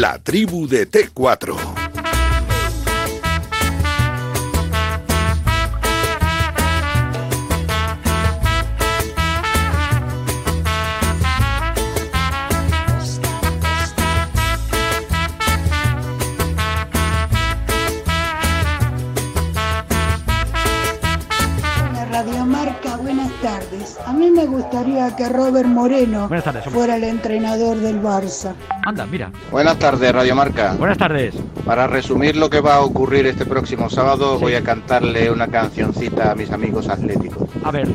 La tribu de T4. Me gustaría que Robert Moreno Buenas tardes, fuera el entrenador del Barça. Anda, mira. Buenas tardes, Radio Marca. Buenas tardes. Para resumir lo que va a ocurrir este próximo sábado, voy a cantarle una cancioncita a mis amigos atléticos. A ver.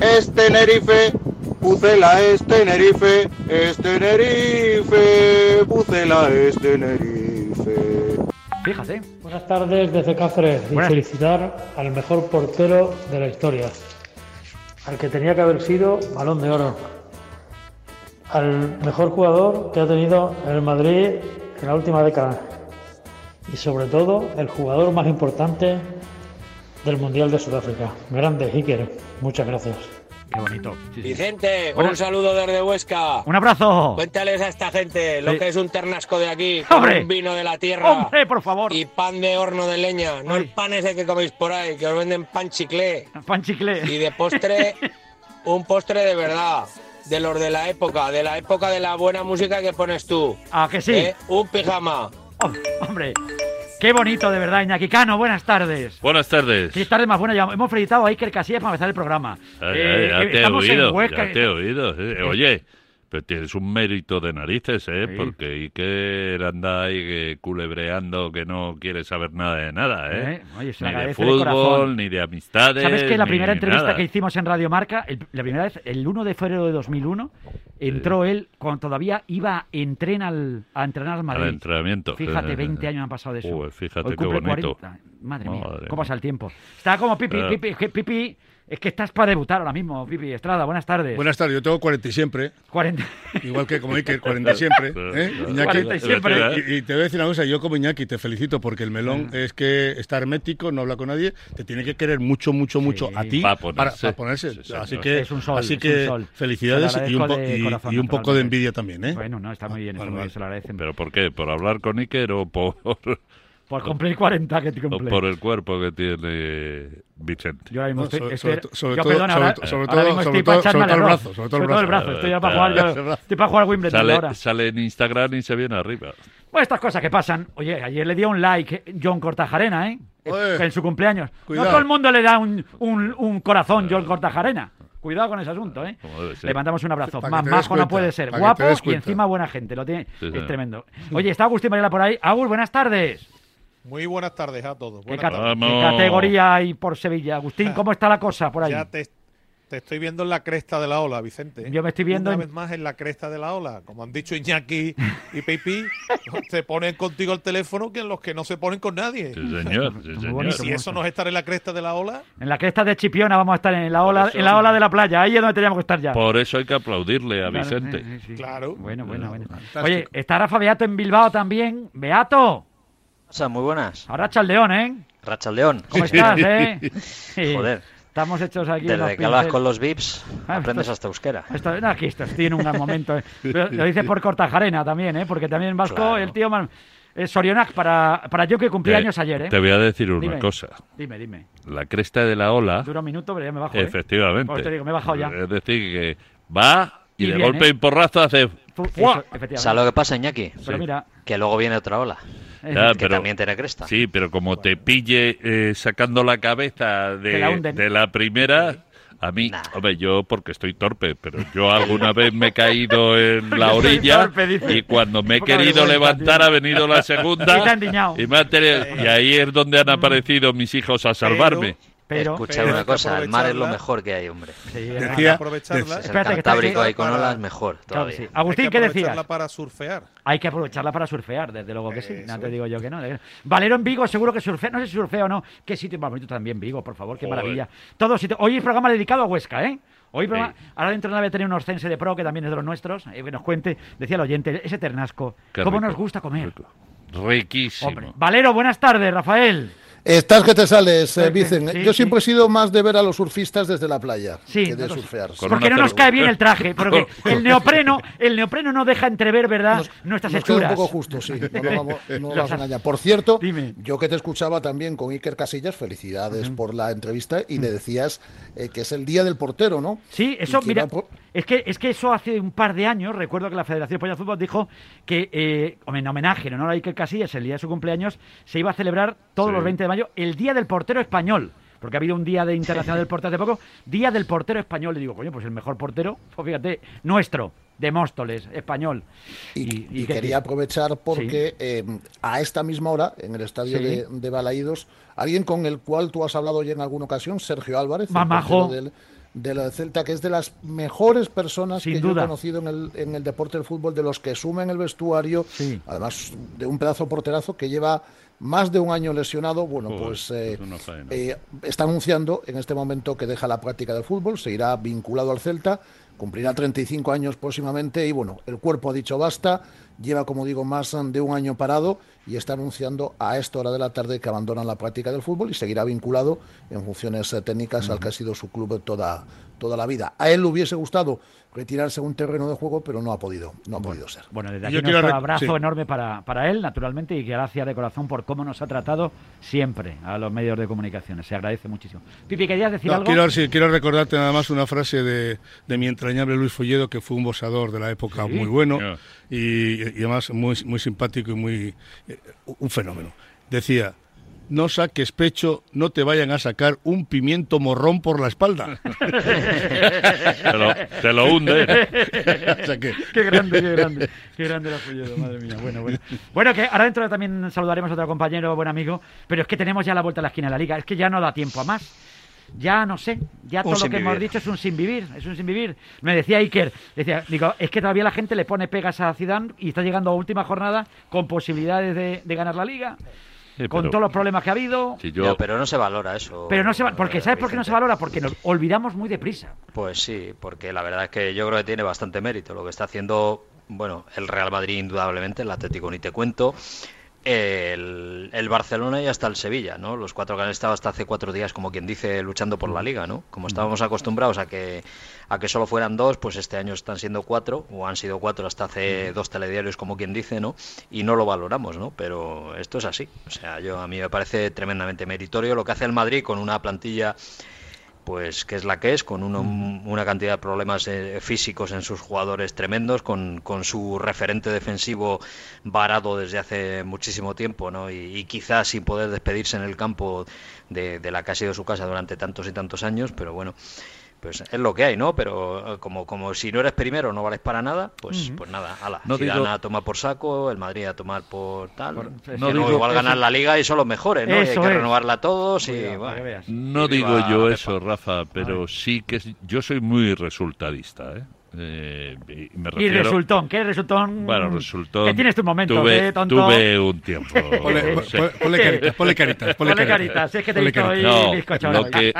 Es Tenerife, Pucela es Tenerife, es Tenerife, Pucela es Tenerife. Fíjate. Buenas tardes desde Cáceres y Buenas. felicitar al mejor portero de la historia, al que tenía que haber sido balón de oro, al mejor jugador que ha tenido el Madrid en la última década y sobre todo el jugador más importante del Mundial de Sudáfrica. Grande, Iker. Muchas gracias. Qué bonito. Sí. Vicente, un saludo desde Huesca. Un abrazo. Cuéntales a esta gente lo Sí. que es un ternasco de aquí, con ¡Hombre! un vino de la tierra Hombre, por favor. y pan de horno de leña. No Ay. el pan ese que coméis por ahí, que os venden pan chiclé. Pan chicle. Y de postre, un postre de verdad, de los de la época, de la época de la buena música que pones tú. Ah, que sí. ¿eh? Un pijama. Oh, hombre. Qué bonito, de verdad, Iñaki Cano. Buenas tardes. Buenas tardes. Qué tarde más buena. Ya hemos felicitado a Iker Casillas para empezar el programa. Ya, Eh, ya te he oído, ya te he oído. eh. Oye, pero tienes un mérito de narices, ¿eh? Sí. Porque Iker anda ahí que culebreando que no quiere saber nada de nada, ¿eh? Eh, oye, ni de fútbol, ni de amistades. ¿Sabes que la primera entrevista nada. que hicimos en Radio Marca, el- la primera vez, el 1 de febrero de 2001, entró él cuando todavía iba a entrenar al, a entrenar al Madrid. Al entrenamiento. Fíjate, Eh, 20 años han pasado de eso. Joder, fíjate Hoy qué bonito. 40. Madre mía, Madre cómo pasa el tiempo. Está como Pipi, Claro. Pipi, Pipi, es que estás para debutar ahora mismo, Pipi Estrada. Buenas tardes. Buenas tardes, yo tengo 40 y siempre, 40. igual que como Iker, 40 y siempre. ¿eh? Claro. Iñaki, 40 y siempre. Y, y te voy a decir una cosa, yo como Iñaki te felicito porque el melón es que está hermético, no habla con nadie, te tiene que querer mucho, mucho, mucho a ti Pa' para, ponerse. para ponerse. Sí, así que, Es un sol, así es que un sol. felicidades y un, po- agradezco de y- corazón, y un poco de envidia también. ¿eh? Bueno, no, está muy bien, está Vale, muy bien, vale. se lo agradecen. ¿Pero por qué? ¿Por hablar con Iker o por, Por cumplir 40 que te o cumple. por el cuerpo que tiene Vicente? Yo ahora mismo No, estoy, sobre- sobre- sobre yo, todo- perdona, sobre ahora, to- sobre ahora todo- mismo sobre estoy todo- para sobre todo el brazo, sobre todo el brazo. brazo, estoy ya para jugar, yo- estoy para jugar Wimbledon Sale, ahora. sale en Instagram y se viene arriba. Pues estas cosas que pasan. Oye, ayer le dio un like John Cortajarena, ¿eh? Oye. en su cumpleaños. Cuidado. No todo el mundo le da un, un, un corazón John Cortajarena. Cuidado con ese asunto, ¿eh? Le mandamos un abrazo. Que Más majo no cuenta, puede ser. Guapo y encima buena gente. Lo tiene, Sí, es señor. tremendo. Oye, está Agustín Varela por ahí. Agus, buenas tardes. Muy buenas tardes a todos. ¿Qué, tardes. categoría hay por Sevilla? Agustín, ¿cómo está la cosa por ahí? Ya te, te estoy viendo en la cresta de la ola, Vicente. Yo me estoy viendo Una en- vez más en la cresta de la ola. Como han dicho Iñaki y Pipi, se ponen contigo el teléfono que los que no se ponen con nadie. Sí, señor. sí, señor. bonito. Si eso no es estar en la cresta de la ola, En la cresta de Chipiona vamos a estar en la ola, eso- en la ola de la playa. Ahí es donde teníamos que estar ya. Por eso hay que aplaudirle a Claro, Vicente. sí, sí, sí. Claro. Bueno, bueno, bueno. Fantástico. Oye, está Rafa Beato en Bilbao también. Beato, pasa? Muy buenas. ahora Chaldeón, ¿eh? Rachaldeón. ¿Cómo estás, eh? Joder. Estamos hechos aquí. Desde que hablas con los VIPs, Ah, aprendes esto- hasta euskera. Esto, no, aquí esto, estoy en un gran momento. eh. Pero Lo dice por Cortajarena también, ¿eh? Porque también Vasco Claro. el tío... man- eh, Sorionac, para, para yo que cumplí Te- años ayer, ¿eh? Te voy a decir una Dime. cosa. Dime, dime. La cresta de la ola, Dura un minuto, pero ya me bajo, ¿eh? efectivamente. Pues te digo, me he bajado ya. Es decir, que va y, Y de viene. golpe y porrazo hace... Eso, efectivamente. ¿Sabes lo que pasa, Iñaki? Pero Sí. mira... Que luego viene otra ola, eh, Ya, que pero- también tiene cresta. Sí, pero como te pille eh, sacando la cabeza la de, la primera, a mí, Nah. hombre, yo porque estoy torpe, pero yo alguna vez me he caído en la orilla torpe, dice. y cuando me he querido levantar ha venido la segunda Y te han diñado. y, me ha tenido- y ahí es donde han aparecido mis hijos a salvarme. Pero... Escucha pero hay una cosa, el mar es lo mejor que hay, hombre. Sí, hay que Decía- aprovecharla. Es el Espérate, que está Cantábrico ahí con olas mejor claro que todavía. sí. hay Agustín, que ¿qué aprovecharla decías? para surfear. Hay que aprovecharla para surfear, desde luego que sí. No te digo yo que no. Valero en Vigo, seguro que surfea. No sé si surfea o no. Qué sitio más bonito también, Vigo, por favor, qué Joder. maravilla. Todo sitio. Hoy es programa dedicado a Huesca, ¿eh? Hoy programa- Sí. Ahora dentro de nada voy a tener un Orcense de Pro, que también es de los nuestros, eh, que nos cuente, decía el oyente, ese ternasco. Qué ¿Cómo rico, nos gusta comer? rico. Riquísimo. Hombre. Valero, buenas tardes, Rafael. Estás que te sales, eh, Vicen. sí, Yo sí. siempre he sido más de ver a los surfistas desde la playa Sí, que de nosotros- surfear. Porque no nos cae bien el traje, porque el neopreno, el neopreno no deja entrever, ¿verdad? Nuestras Nos queda un poco justo, sí. No nos vamos, no nos Los vamos a as- engañar. Por cierto, yo que te escuchaba también con Iker Casillas, felicidades por la entrevista y le decías eh, que es el día del portero, ¿no? Sí, eso, mira, por- es que, es que eso hace un par de años, recuerdo que la Federación Española de Fútbol dijo que eh, en homenaje en honor a Iker Casillas, el día de su cumpleaños, se iba a celebrar todos Sí. los 20 de mayo el Día del Portero Español. Porque ha habido un día de internacional del portero hace poco, Día del Portero Español. Le digo, coño, pues el mejor portero, pues fíjate, nuestro, de Móstoles, español. Y, y y que- quería aprovechar porque eh, a esta misma hora, en el estadio Sí. de, de Balaídos, alguien con el cual tú has hablado ya en alguna ocasión, Sergio Álvarez, Mamajo. del, de la Celta, que es de las mejores personas Sin que yo duda. he conocido en el, en el deporte del fútbol, de los que sumen el vestuario, además de un pedazo porterazo que lleva más de un año lesionado. Bueno, Joder, pues eh, es eh, está anunciando en este momento que deja la práctica del fútbol, se irá vinculado al Celta, cumplirá 35 años próximamente y bueno, el cuerpo ha dicho basta, lleva como digo más de un año parado y está anunciando a esta hora de la tarde que abandona la práctica del fútbol y seguirá vinculado en funciones eh, técnicas al que ha sido su club toda, toda la vida. A él le hubiese gustado retirarse a un terreno de juego, pero no ha podido, no ha podido ser. Bueno, desde aquí Yo quiero nuestro abrazo sí. enorme para, para él, naturalmente, y gracias de corazón por cómo nos ha tratado siempre a los medios de comunicación. Se agradece muchísimo. Pipi, ¿querías decir No, algo? quiero, sí, quiero recordarte nada más una frase de, de mi entrañable Luis Folledo, que fue un boxeador de la época Sí. muy bueno y además muy, muy simpático y muy eh, un fenómeno. Decía, no saques pecho, no te vayan a sacar un pimiento morrón por la espalda. Te lo, te lo hunde. O sea que- Qué grande, qué grande. Qué grande la Fulledo, madre mía. Bueno, bueno. Bueno, que ahora dentro también saludaremos a otro compañero, buen amigo, pero es que tenemos ya la vuelta a la esquina de la liga. Es que ya no da tiempo a más. Ya no sé, ya Un todo lo que hemos dicho es un sin vivir, es un sin vivir. Me decía Iker, decía, digo, es que todavía la gente le pone pegas a Zidane y está llegando a última jornada con posibilidades de, de ganar la liga, Sí, con todos los problemas que ha habido. Si yo- Ya, pero no se valora eso. Pero no se va, porque eh, ¿sabes por qué no se valora? Porque nos olvidamos muy deprisa. Pues sí, porque la verdad es que yo creo que tiene bastante mérito lo que está haciendo, bueno, el Real Madrid indudablemente, el Atlético ni te cuento, el, el Barcelona y hasta el Sevilla, ¿no? Los cuatro que han estado hasta hace cuatro días, como quien dice, luchando por la liga, ¿no? Como estábamos acostumbrados a que a que solo fueran dos, pues este año están siendo cuatro, o han sido cuatro hasta hace dos telediarios, como quien dice, ¿no? Y no lo valoramos, ¿no? Pero esto es así. O sea, yo a mí me parece tremendamente meritorio lo que hace el Madrid con una plantilla pues que es la que es, con uno- una cantidad de problemas eh, físicos en sus jugadores tremendos, con, con su referente defensivo varado desde hace muchísimo tiempo, ¿no? Y, y quizás sin poder despedirse en el campo de, de la que ha sido su casa durante tantos y tantos años, pero bueno, pues es lo que hay, ¿no? Pero eh, como, como si no eres primero no vales para nada, pues, pues nada, ala, No Zidane digo- a tomar por saco, el Madrid a tomar por tal, no no digo- igual ganar eso- la liga y son los mejores, ¿no? Y hay que es. renovarla a todos y Cuidado, bueno. No Y digo yo eso, Rafa, pero sí que es- yo soy muy resultadista, ¿eh? Eh, y me Y refiero... resultón, ¿qué resultón? Bueno, resultó. Que tienes tu momento, tuve, ¿eh, tonto? tuve un tiempo. Ponle- Sí. ponle- ponle caritas, ponle caritas, ponle Ponle caritas. caritas, es que te he visto No, lo que,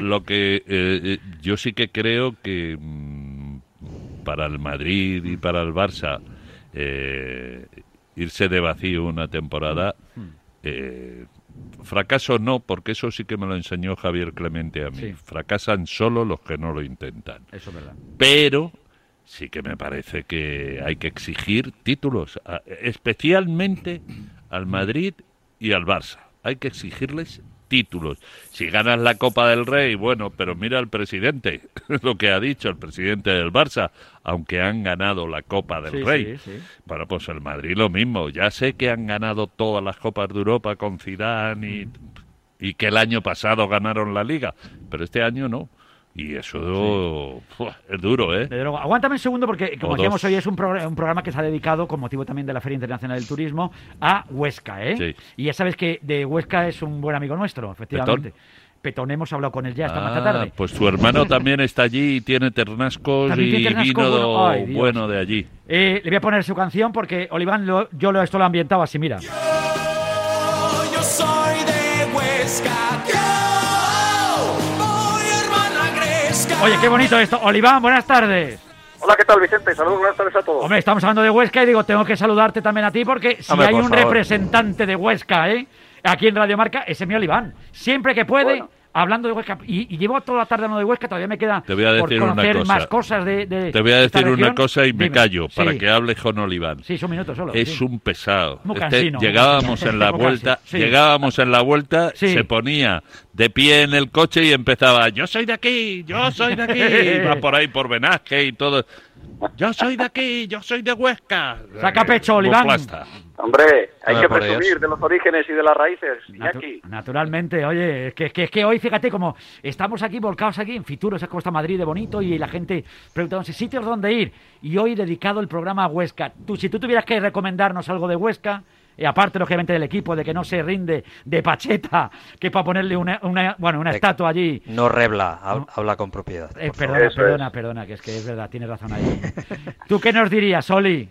lo que eh, eh, yo sí que creo que mm, para el Madrid y para el Barça eh, irse de vacío una temporada eh, fracaso no porque eso sí que me lo enseñó Javier Clemente a mí Sí. fracasan solo los que no lo intentan Eso es verdad. pero sí que me parece que hay que exigir títulos, especialmente al Madrid y al Barça. Hay que exigirles títulos. Si ganas la Copa del Rey, bueno, pero mira al presidente, lo que ha dicho el presidente del Barça, aunque han ganado la Copa del Sí, Rey. sí, sí. Bueno, pues el Madrid lo mismo. Ya sé que han ganado todas las Copas de Europa con Zidane y, y que el año pasado ganaron la Liga, pero este año no. Y eso es duro, ¿eh? Aguántame un segundo porque, como O decíamos dos. hoy, es un, progr- un programa que se ha dedicado, con motivo también de la Feria Internacional del Turismo, a Huesca, ¿eh? Sí. Y ya sabes que de Huesca es un buen amigo nuestro, efectivamente. Petón, hemos hablado con él ya esta Ah, tarde. Pues su hermano también está allí y tiene ternascos y tiene ternasco vino bueno. Ay, Dios. bueno de allí. Eh, le voy a poner su canción porque Oliván lo- yo lo, esto lo he ambientado así, mira. Yo soy de Huesca. Yo Oye, qué bonito esto. Oliván, buenas tardes. Hola, ¿qué tal, Vicente? Saludos, buenas tardes a todos. Hombre, estamos hablando de Huesca y digo, tengo que saludarte también a ti porque si Hombre, hay por un favor. representante de Huesca, ¿eh? aquí en Radio Marca, es Emi Oliván. Siempre que puede, hablando de Huesca. Y, y llevo toda la tarde hablando de Huesca, todavía me queda Te voy a por una conocer cosa. más cosas de, de Te voy a decir una cosa y me Dime. callo para Sí. que hable con Oliván. Sí, un minuto solo. Es sí. un pesado. Este, llegábamos en la vuelta, sí. llegábamos en la vuelta, se ponía de pie en el coche y empezaba, yo soy de aquí, yo soy de aquí, y va por ahí por Benasque y todo. Yo soy de aquí, yo soy de Huesca. Saca pecho, Como Oliván. Hombre, hay que presumir de los orígenes y de las raíces. Natu- naturalmente, oye, es que, es que, es que hoy, fíjate, como estamos aquí volcados aquí en Fitur, ¿sabes cómo está Madrid de bonito? Y la gente preguntándose sitios donde ir. Y hoy dedicado el programa a Huesca. Tú, si tú tuvieras que recomendarnos algo de Huesca, y aparte, lógicamente, del equipo, de que no se rinde de Pacheta, que para ponerle una, una- bueno, una De- estatua allí. No rebla, hab- habla con propiedad. Eh, perdona, perdona, perdona, que es que es verdad, tienes razón ahí. ¿Tú qué nos dirías, Oli?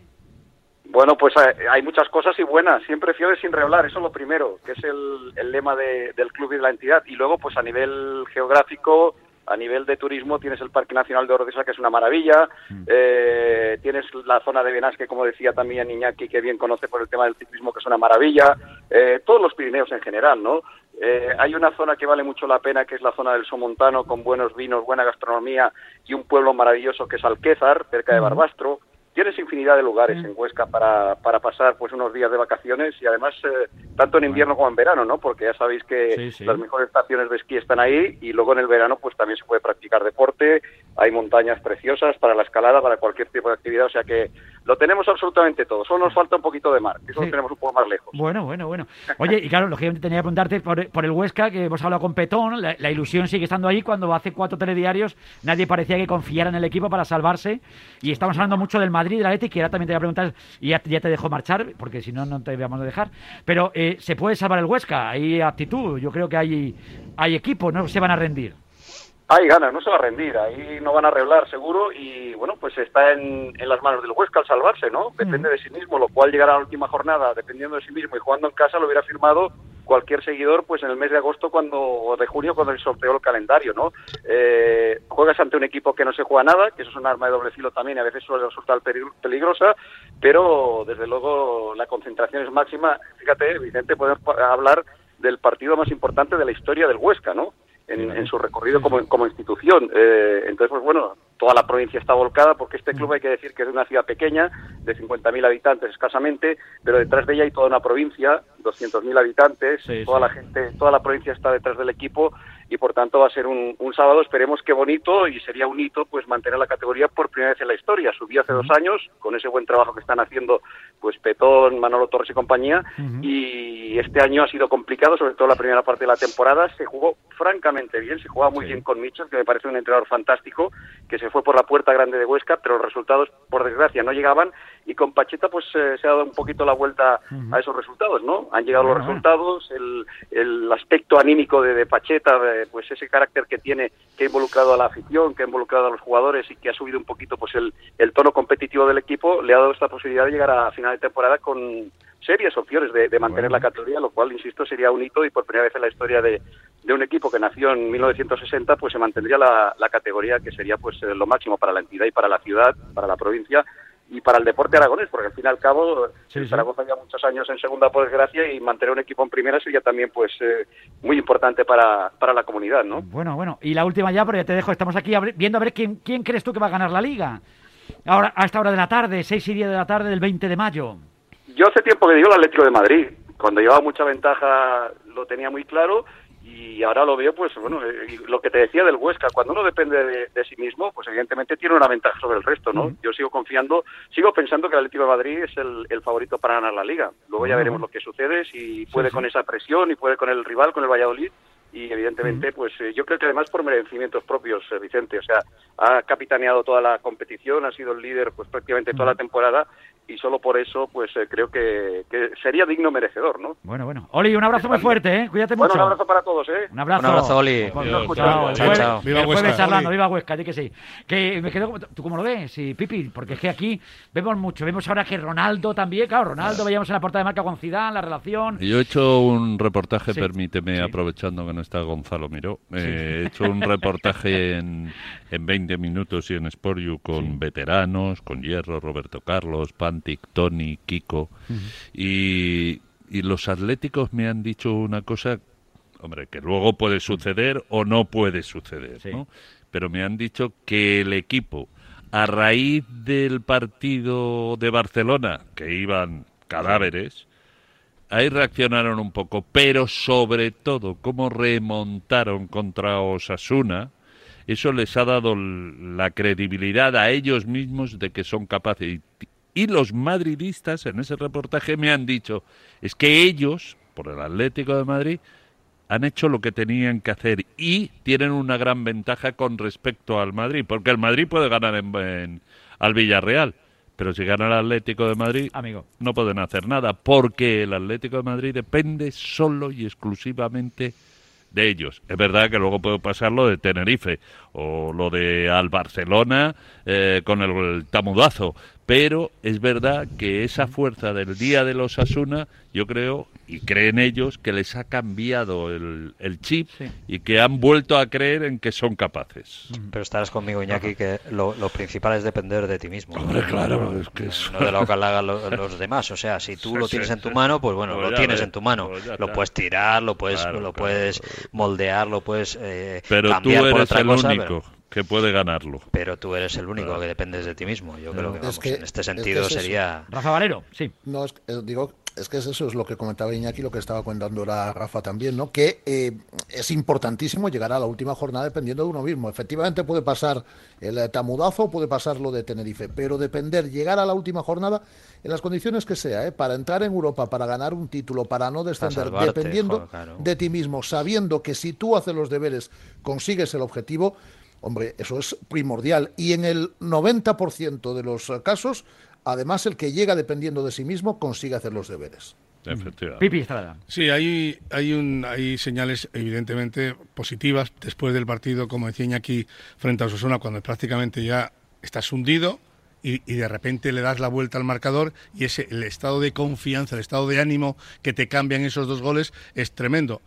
Bueno, pues hay, hay muchas cosas y buenas. Siempre fieles sin revelar, eso es lo primero, que es el, el lema de- del club y de la entidad. Y luego, pues a nivel geográfico, a nivel de turismo, tienes el Parque Nacional de Ordesa, que es una maravilla. Eh, tienes la zona de Benasque, como decía también Iñaki, que bien conoce por el tema del ciclismo, que es una maravilla. Eh, todos los Pirineos en general, ¿no? Eh, hay una zona que vale mucho la pena, que es la zona del Somontano, con buenos vinos, buena gastronomía y un pueblo maravilloso que es Alquézar, cerca de Barbastro. Tienes infinidad de lugares en Huesca para, para pasar pues unos días de vacaciones y además eh, tanto en invierno como en verano, ¿no? Porque ya sabéis que Sí, sí. las mejores estaciones de esquí están ahí y luego en el verano pues también se puede practicar deporte, hay montañas preciosas para la escalada, para cualquier tipo de actividad, o sea que lo tenemos absolutamente todo, solo nos falta un poquito de mar, que eso Sí. lo tenemos un poco más lejos. Bueno, bueno, bueno. Oye, y claro, lógicamente tenía que preguntarte por, por el Huesca, que hemos hablado con Petón, la, la ilusión sigue estando ahí cuando hace cuatro telediarios nadie parecía que confiara en el equipo para salvarse. Y estamos hablando mucho del Madrid, del Atlético, que ahora también te voy a preguntar, y ya, ya te dejo marchar, porque si no, no te vamos a dejar. Pero eh, ¿se puede salvar el Huesca? Hay actitud, yo creo que hay, hay equipo, no se van a rendir. Hay ganas, no se va a rendir, ahí no van a arreglar seguro y bueno, pues está en, en las manos del Huesca al salvarse, ¿no? Depende de sí mismo, lo cual llegará a la última jornada dependiendo de sí mismo y jugando en casa lo hubiera firmado cualquier seguidor pues en el mes de agosto cuando o de junio cuando se sorteó el calendario, ¿no? Eh, juegas ante un equipo que no se juega nada, que eso es un arma de doble filo también y a veces suele resultar peligro- peligrosa, pero desde luego la concentración es máxima. Fíjate, Vicente, podemos hablar del partido más importante de la historia del Huesca, ¿no? En, en su recorrido como, como institución. Eh, entonces, pues bueno, toda la provincia está volcada porque este club hay que decir que es una ciudad pequeña, de 50.000 habitantes escasamente, pero detrás de ella hay toda una provincia, 200.000 habitantes, Sí, toda sí. la gente, toda la provincia está detrás del equipo y por tanto va a ser un, un sábado, esperemos que bonito y sería un hito pues mantener la categoría por primera vez en la historia. Subió hace dos años con ese buen trabajo que están haciendo pues Petón, Manolo Torres y compañía y este año ha sido complicado, sobre todo la primera parte de la temporada, se jugó francamente bien, se jugaba muy bien con Mitchell, que me parece un entrenador fantástico, que se fue por la puerta grande de Huesca, pero los resultados por desgracia no llegaban y con Pacheta pues eh, se ha dado un poquito la vuelta a esos resultados, ¿no? Han llegado los resultados, el, el aspecto anímico de, de Pacheta, eh, pues ese carácter que tiene, que ha involucrado a la afición, que ha involucrado a los jugadores y que ha subido un poquito pues el, el tono competitivo del equipo, le ha dado esta posibilidad de llegar a final de temporada con serias opciones de, de mantener la categoría, lo cual, insisto, sería un hito y por primera vez en la historia de, de un equipo que nació en 1960, pues se mantendría la, la categoría que sería pues eh, lo máximo para la entidad y para la ciudad, para la provincia y para el deporte aragonés, porque al fin y al cabo Sí, el sí. Zaragoza lleva muchos años en segunda por desgracia y mantener un equipo en primera sería también pues eh, muy importante para, para la comunidad, ¿no? Bueno, bueno. Y la última ya, pero ya te dejo. Estamos aquí viendo a ver quién, quién crees tú que va a ganar la liga. Ahora, a esta hora de la tarde, 6 y 10 de la tarde del 20 de mayo. Yo hace tiempo que digo el Atlético de Madrid. Cuando llevaba mucha ventaja lo tenía muy claro y ahora lo veo, pues bueno, eh, lo que te decía del Huesca, cuando uno depende de, de sí mismo, pues evidentemente tiene una ventaja sobre el resto, ¿no? Yo sigo confiando, sigo pensando que el Atlético de Madrid es el, el favorito para ganar la liga. Luego ya veremos lo que sucede, si puede sí. con esa presión y puede con el rival, con el Valladolid. Y evidentemente, pues eh, yo creo que además por merecimientos propios, eh, Vicente. O sea, ha capitaneado toda la competición, ha sido el líder pues prácticamente toda la temporada y solo por eso, pues eh, creo que, que sería digno merecedor, ¿no? Bueno, bueno. Oli, un abrazo muy fuerte, ¿eh? Cuídate Bueno, mucho. un abrazo para todos, ¿eh? Un abrazo. Un abrazo, Oli. Chao, el Chao, jueves- chao. Viva jueves Huesca, charlando, Oli. viva Huesca, di que sí. Que me quedo como- ¿Tú cómo lo ves? Sí, Pipi, porque es que aquí vemos mucho. Vemos ahora que Ronaldo también, claro, Ronaldo veíamos en la portada de marca con Zidane, la relación. Yo he hecho un reportaje, Sí, permíteme, sí. aprovechando que no está Gonzalo Miró, eh, he hecho un reportaje en, en 20 minutos y en Sport You con veteranos, con Hierro, Roberto Carlos, Pantic, Tony, Kiko, y y los atléticos me han dicho una cosa, hombre, que luego puede suceder o no puede suceder, ¿no? Pero me han dicho que el equipo, a raíz del partido de Barcelona, que iban cadáveres, ahí reaccionaron un poco, pero sobre todo cómo remontaron contra Osasuna, eso les ha dado la credibilidad a ellos mismos de que son capaces. Y, los madridistas en ese reportaje me han dicho, es que ellos, por el Atlético de Madrid, han hecho lo que tenían que hacer y tienen una gran ventaja con respecto al Madrid, porque el Madrid puede ganar en, en- al Villarreal, pero si gana el Atlético de Madrid, Amigo. no pueden hacer nada, porque el Atlético de Madrid depende solo y exclusivamente de ellos. Es verdad que luego puede pasar lo de Tenerife o lo de al Barcelona eh, con el, el tamudazo, pero es verdad que esa fuerza del día de los Asuna, yo creo y creen ellos que les ha cambiado el, el chip y que han vuelto a creer en que son capaces. Pero estarás conmigo, Iñaki, que lo, lo principal es depender de ti mismo. Hombre, claro, es que es- No de lo que hagan lo- los demás. O sea, si tú Sí, lo sí, tienes en tu sí. mano, pues bueno, Pues lo tienes ves, en tu mano. pues Lo puedes tirar, lo puedes, Claro, lo claro. puedes moldear, lo puedes eh, Pero tú cambiar por eres otra el cosa. único Pero, que puede ganarlo. pero tú eres el único que dependes de ti mismo. Yo creo que, Es vamos, que- en este es que sentido es eso. sería... Rafa Valero, sí. No, es, eh, digo, es que es eso, es lo que comentaba Iñaki, lo que estaba contando ahora Rafa también, ¿no? Que eh, es importantísimo llegar a la última jornada dependiendo de uno mismo. Efectivamente puede pasar el eh, tamudazo, puede pasar lo de Tenerife, pero depender, llegar a la última jornada en las condiciones que sea, ¿eh? para entrar en Europa, para ganar un título, para no descender, salvarte, dependiendo joder, claro. de ti mismo, sabiendo que si tú haces los deberes, consigues el objetivo, hombre, eso es primordial. Y en el 90% de los casos, además, el que llega dependiendo de sí mismo consigue hacer los deberes. Efectivamente. Pipi Estrada. Sí, hay, hay, un, hay señales evidentemente positivas después del partido, como decía Iñaki, frente a Osasuna, cuando prácticamente ya estás hundido y, y de repente le das la vuelta al marcador y ese el estado de confianza, el estado de ánimo que te cambian esos dos goles es tremendo.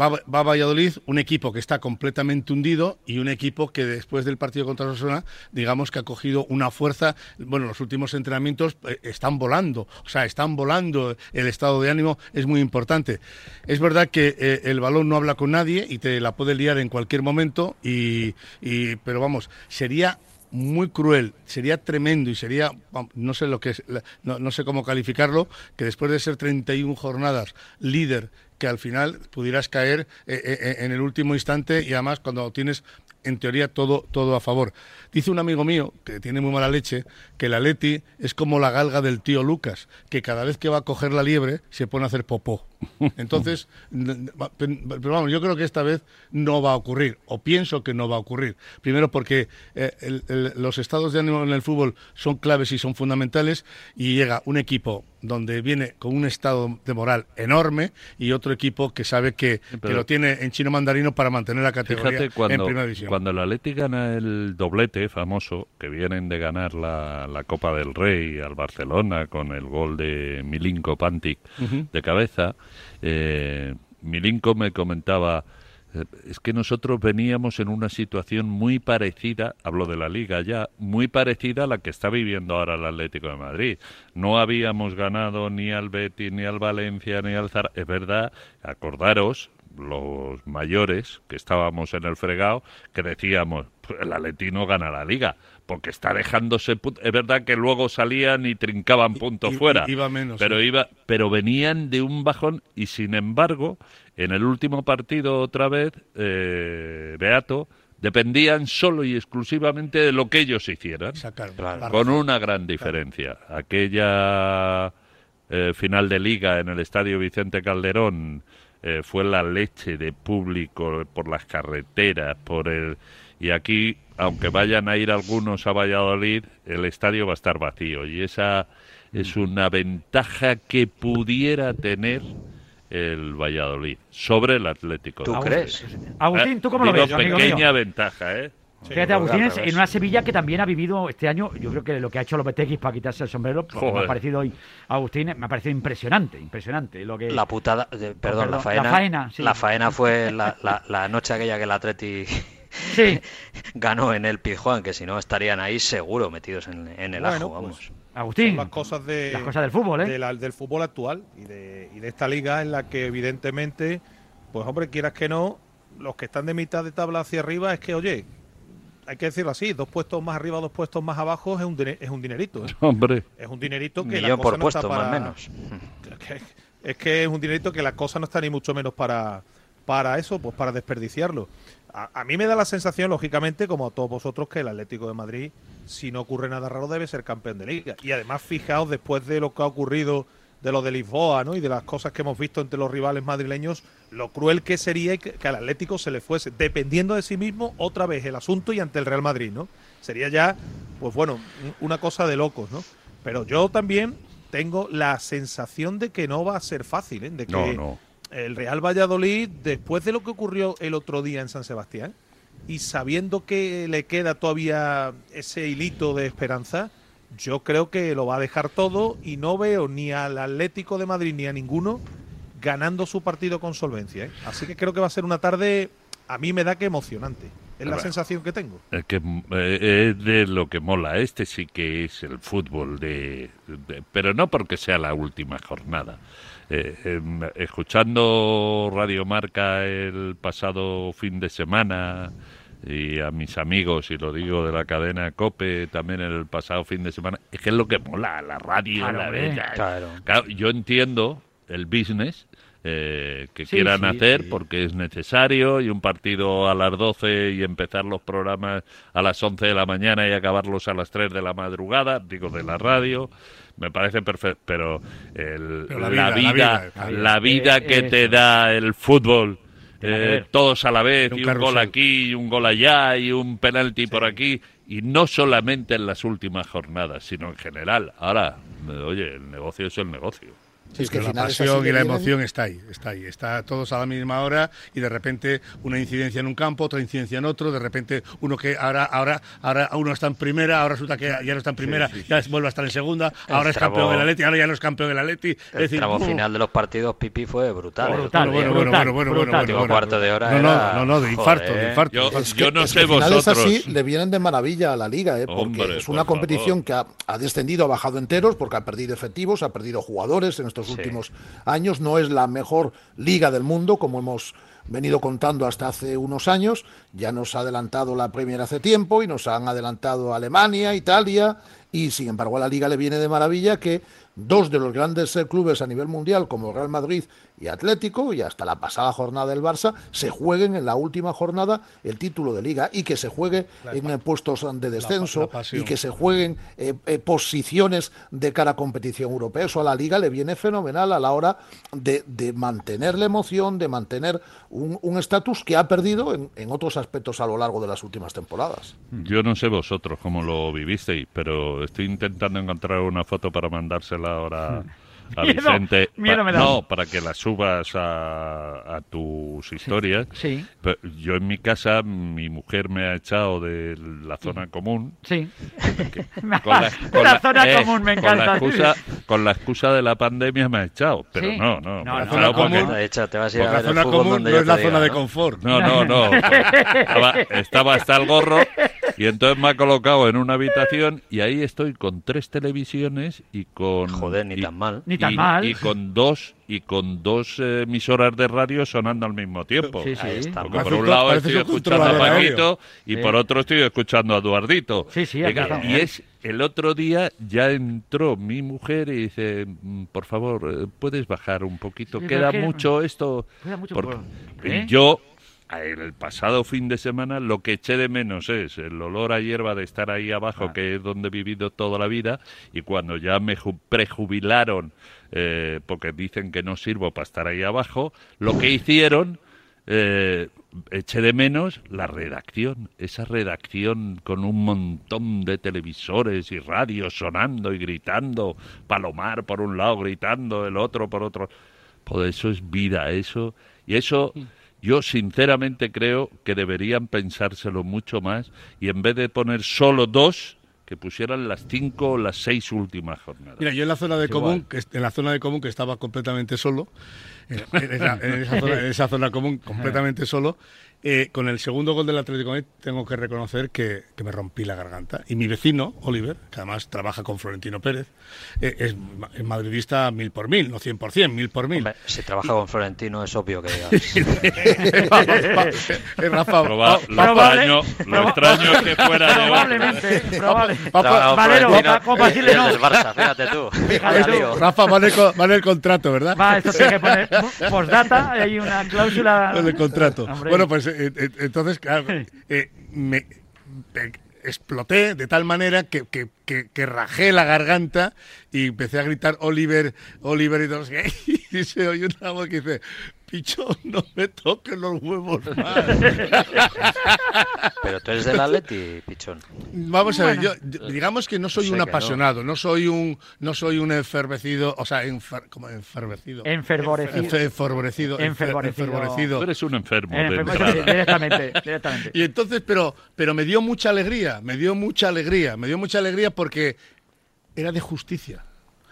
Va, va Valladolid, un equipo que está completamente hundido y un equipo que después del partido contra Osasuna, digamos que ha cogido una fuerza. Bueno, los últimos entrenamientos eh, están volando, o sea, están volando. El estado de ánimo es muy importante. Es verdad que eh, el balón no habla con nadie y te la puede liar en cualquier momento, y, pero vamos, sería muy cruel, sería tremendo y sería, no sé lo que es, no, no sé cómo calificarlo, que después de ser 31 jornadas líder, que al final pudieras caer eh, eh, en el último instante y además cuando tienes en teoría todo, todo a favor. Dice un amigo mío, que tiene muy mala leche, que el Atleti es como la galga del tío Lucas, que cada vez que va a coger la liebre se pone a hacer popó. Entonces, pero vamos, yo creo que esta vez no va a ocurrir, o pienso que no va a ocurrir. Primero porque eh, el- el- los estados de ánimo en el fútbol son claves y son fundamentales, y llega un equipo donde viene con un estado de moral enorme y otro equipo que sabe que, que pero- lo tiene en chino mandarino para mantener la categoría Fíjate en cuando, primera división. cuando el Atleti gana el doblete famoso, que vienen de ganar la, la Copa del Rey al Barcelona con el gol de Milinko Pantic de cabeza, eh, Milinko me comentaba, eh, es que nosotros veníamos en una situación muy parecida, hablo de la liga ya, muy parecida a la que está viviendo ahora el Atlético de Madrid. No habíamos ganado ni al Betis, ni al Valencia, ni al Zara. Es verdad, acordaros, los mayores que estábamos en el fregado, que decíamos, "Pues el Atleti no gana la liga, porque está dejándose... pu-". Es verdad que luego salían y trincaban puntos fuera. iba menos, Pero sí. iba, pero venían de un bajón y sin embargo, en el último partido otra vez, eh, Beato, dependían solo y exclusivamente de lo que ellos hicieran, Claro. con una gran diferencia. Aquella eh, final de liga en el Estadio Vicente Calderón eh, fue la leche de público por las carreteras, por el y aquí, aunque vayan a ir algunos a Valladolid, el estadio va a estar vacío y esa es una ventaja que pudiera tener el Valladolid sobre el Atlético. ¿Tú crees? Agustín, ¿tú cómo lo Digo, ves, pequeña ventaja, ¿eh? Fíjate, Agustín, es en una Sevilla que también ha vivido este año, yo creo que lo que ha hecho Lopetegui para quitarse el sombrero, pues, me ha parecido hoy, Agustín, me ha parecido impresionante, impresionante. Lo que, La putada, perdón, la faena. la faena, sí. la faena fue la, la, la noche aquella que el Atleti ganó en el Pizjuán, que si no estarían ahí seguro metidos en, en el Bueno, ajo, pues, vamos. Agustín, Son las cosas de las cosas del fútbol, ¿eh? de la- del fútbol actual y de, y de esta liga en la que evidentemente, pues hombre, quieras que no, los que están de mitad de tabla hacia arriba es que, oye, hay que decirlo así, dos puestos más arriba, dos puestos más abajo es un, es un dinerito. ¿eh? Hombre. Es un dinerito que la cosa por no está más menos. es que es un dinerito que la cosa no está ni mucho menos para, para eso, pues para desperdiciarlo. A, a mí me da la sensación, lógicamente, como a todos vosotros, que el Atlético de Madrid, si no ocurre nada raro, debe ser campeón de liga. Y además, fijaos, después de lo que ha ocurrido de lo de Lisboa, ¿no? Y de las cosas que hemos visto entre los rivales madrileños, lo cruel que sería que, que al Atlético se le fuese, dependiendo de sí mismo, otra vez el asunto y ante el Real Madrid, ¿no? Sería ya, pues bueno, un- una cosa de locos, ¿no? Pero yo también tengo la sensación de que no va a ser fácil, ¿eh? De que No, no. El Real Valladolid, después de lo que ocurrió el otro día en San Sebastián, y sabiendo que le queda todavía ese hilito de esperanza, yo creo que lo va a dejar todo y no veo ni al Atlético de Madrid ni a ninguno ganando su partido con solvencia. ¿eh? Así que creo que va a ser una tarde, a mí me da que emocionante. Es la Bueno. sensación que tengo. Es que eh, es de lo que mola. Este sí que es el fútbol de, de- pero no porque sea la última jornada. Eh, em, escuchando Radio Marca el pasado fin de semana y a mis amigos, y lo digo de la cadena Cope también el pasado fin de semana, es que es lo que mola, la radio, Claro, la bella. Claro. Claro, yo entiendo el business eh, que Sí, quieran sí, hacer sí. porque es necesario y un partido a las 12 y empezar los programas a las 11 de la mañana y acabarlos a las 3 de la madrugada, digo de la radio, me parece perfecto, pero, el- Pero la la, vida, la vida, vida, la la vida, vida. que Eh, te eso. da el fútbol. Eh, todos a la vez, Un y un gol aquí, y un gol allá, y un penalti por aquí, y no solamente en las últimas jornadas, sino en general. Ahora, eh, oye, el negocio es el negocio. Sí, es que Pero la pasión y la emoción está ahí, está ahí. Está todos a la misma hora y de repente una incidencia en un campo, otra incidencia en otro, de repente uno que ahora ahora ahora uno está en primera, ahora resulta que ya no está en primera, ya vuelve a estar en segunda, ahora es tramo- campeón del Atleti, ahora ya no es campeón del Atleti. Es El decir, tramo ¡bum! final de los partidos Pipí fue brutal. ¿eh? Brutal, bueno, bueno, brutal, bueno, bueno, bueno, brutal. bueno, Último cuarto de hora No, no, era- no, no, de infarto, Joder. de infarto. Yo, Es que- yo no es sé vosotros. así le vienen de maravilla a la liga, ¿eh? porque Hombre, es una por competición que ha, ha descendido, ha bajado enteros, porque ha perdido efectivos, ha perdido jugadores en estos Sí. últimos años. No es la mejor liga del mundo, como hemos venido contando hasta hace unos años. Ya nos ha adelantado la Premier hace tiempo y nos han adelantado Alemania, Italia, y sin embargo a la liga le viene de maravilla que dos de los grandes eh, clubes a nivel mundial, como Real Madrid y Atlético, y hasta la pasada jornada del Barça, se jueguen en la última jornada el título de liga y que se juegue en eh, puestos de descenso la y que se jueguen eh, eh, posiciones de cara a competición europea. Eso a la liga le viene fenomenal a la hora de, de mantener la emoción, de mantener un un estatus que ha perdido en, en otros aspectos a lo largo de las últimas temporadas. Yo no sé vosotros cómo lo vivisteis, pero estoy intentando encontrar una foto para mandársela ahora a Miedo, Vicente. miedo Pa- me da. no, para que la subas a, a tus historias. Sí, Pero yo en mi casa, mi mujer me ha echado de la zona común. sí. Con la, con la la- zona eh, común me con encanta. la, excusa, con la excusa de la pandemia me ha echado, pero Sí. no, no. No, me ha no, echado la porque- común- De hecho, te vas a ir Porque a la ver el zona común donde no es la zona diga, de ¿no? confort. No, no, no. Estaba, estaba hasta el gorro y entonces me ha colocado en una habitación y ahí estoy con tres televisiones y con Joder, ni y- tan mal. Ni tan y- mal. y con dos y con dos eh, emisoras de radio sonando al mismo tiempo. Sí, sí. Ahí está. Porque por un lado estoy escuchando a. Paquito y Sí. por otro estoy escuchando a Eduardito. Sí, sí, Venga, estamos. y es el otro día ya entró mi mujer y dice, "Mm, por favor, eh, puedes bajar un poquito, Sí, queda mucho esto. Queda mucho por- y ¿Eh? yo el pasado fin de semana lo que eché de menos es el olor a hierba de estar ahí abajo, Ah. que es donde he vivido toda la vida, y cuando ya me ju- prejubilaron, eh, porque dicen que no sirvo para estar ahí abajo, lo que hicieron, eh, eché de menos la redacción, esa redacción con un montón de televisores y radios sonando y gritando, Palomar por un lado gritando, el otro por otro. Pues eso es vida, eso. Y eso yo sinceramente creo que deberían pensárselo mucho más y en vez de poner solo dos, que pusieran las cinco o las seis últimas jornadas. Mira, yo en la zona de Es común, igual. que, en la zona de común que estaba completamente solo, en, en esa, en esa zona, en esa zona común completamente solo, eh, con el segundo gol del Atlético de Madrid tengo que reconocer que, que me rompí la garganta. Y mi vecino, Oliver, que además trabaja con Florentino Pérez, eh, es, ma- es madridista mil por mil, no cien por cien, mil por mil. Si trabaja con Florentino es obvio que Rafa, Proba- lo, extraño, lo extraño es que fuera de Probablemente, probable. Papá- Valero, no. Barça, fíjate tú. Rafa, va en el, co- va en el contrato, ¿verdad? Va, esto tiene que poner postdata, hay una cláusula. Con el contrato. Hombre. Bueno, pues eh, eh, entonces, claro, eh, me exploté de tal manera que, que, que- que rajé la garganta y empecé a gritar Oliver, Oliver y todos. Y se oye una voz que dice, Pichón, no me toques los huevos más. Pero tú eres del Atleti, Pichón. Vamos a ver, yo, digamos que no soy Sé un no. apasionado, no. soy un no soy un enfervecido, o sea, enfer, como enfervecido. Enfervorecido. Enfe- enfervorecido. enfer- Enfervorecido. enfervorecido. Tú eres un enfermo. de directamente, directamente. Y entonces, pero, pero me dio mucha alegría, me dio mucha alegría, me dio mucha alegría porque era de justicia.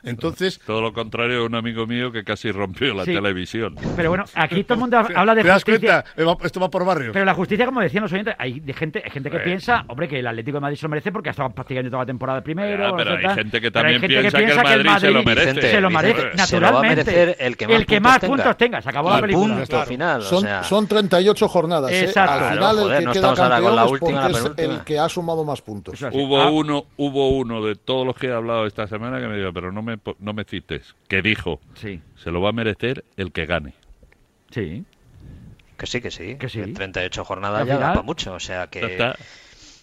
Entonces, Todo lo contrario de un amigo mío que casi rompió la Sí. televisión. Pero bueno, aquí todo el mundo habla de ¿te das justicia. cuenta? Eh, va- Esto va por barrios. Pero la justicia, como decían los oyentes, hay de gente, hay gente que Eh. piensa, hombre, que el Atlético de Madrid se lo merece porque ha estado prácticamente toda la temporada primero. Ya, pero o sea, hay gente que también gente piensa que el Madrid se lo merece. Se lo merece, Vicente, se lo va a naturalmente. merecer el que más puntos más tenga. puntos tenga. Se acabó la Al película. punto final, o Son, sea- son 38 jornadas. ¿eh? Exacto. Al Claro, final, joder, el que no queda campeón la es última, porque la es penúltima. el que ha sumado más puntos. Hubo Ah. uno, hubo uno de todos los que he hablado esta semana que me dijo, pero no me, no me cites, que dijo, Sí. se lo va a merecer el que gane. Sí. Que sí, que sí. Que sí. En 38 jornadas ya da mucho. O sea que. está.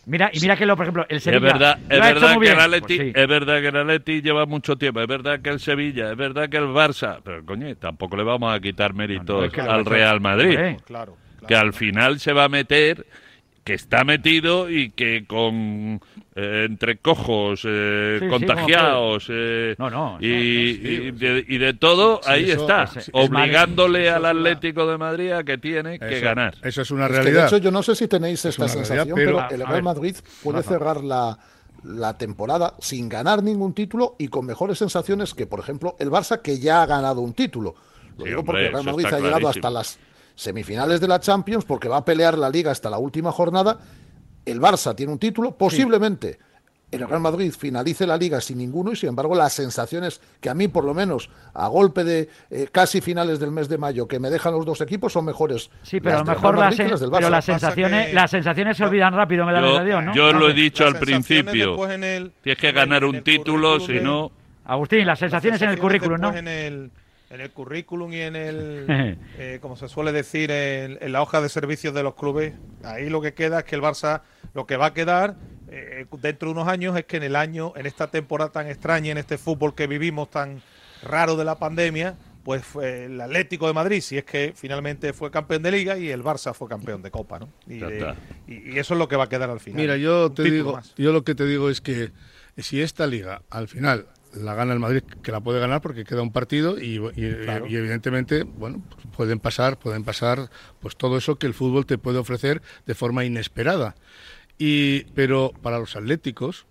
Mira, y mira que lo, por ejemplo, el Es Sevilla verdad, es verdad muy que el bien. Atleti, Pues sí. es verdad que el Atleti lleva mucho tiempo, es verdad que el Sevilla, es verdad que el Barça, pero coño, tampoco le vamos a quitar méritos es que al Real Madrid. Claro. que al final se va a meter, que está metido y que con eh, entre cojos, eh, Sí, sí, contagiados No, no, y, de, y de todo, Sí, ahí eso- está, obligándole al es Atlético de Madrid a que tiene que ganar. Eso es una Es que, de realidad. hecho, yo no sé si tenéis esta realidad, sensación, pero- pero, el Real ver, Madrid puede cerrar la, la temporada sin ganar ningún título y con mejores sensaciones que, por ejemplo, el Barça, que ya ha ganado un título. Lo Sí, digo hombre, porque el Real Madrid ha llegado clarísimo. hasta las semifinales de la Champions, porque va a pelear la Liga hasta la última jornada. El Barça tiene un título, posiblemente. El Real Madrid finalice la liga sin ninguno y sin embargo las sensaciones que a mí por lo menos a golpe de eh, casi finales del mes de mayo que me dejan los dos equipos son mejores. Sí, pero a las lo del mejor las, que las del pero Barça. las Pasa sensaciones, que- las sensaciones se olvidan rápido, me da la sensación, ¿no? yo lo he dicho Las al sensaciones principio, el- tienes que ganar un título, si no... Agustín, las sensaciones en el currículum, ¿no? En el, en el currículum y en el, eh, como se suele decir, en, en la hoja de servicios de los clubes, ahí lo que queda es que el Barça, lo que va a quedar eh, dentro de unos años es que en el año, en esta temporada tan extraña, en este fútbol que vivimos tan raro de la pandemia, pues fue el Atlético de Madrid, si es que finalmente fue campeón de liga y el Barça fue campeón de Copa, ¿no? Y, de- y- y eso es lo que va a quedar al final. Mira, yo Un te digo, más. yo lo que te digo es que si esta liga al final la gana el Madrid, que la puede ganar porque queda un partido y, y- Claro. y evidentemente, bueno, pues pueden pasar, pueden pasar, pues todo eso que el fútbol te puede ofrecer de forma inesperada. Y, pero para los atléticos,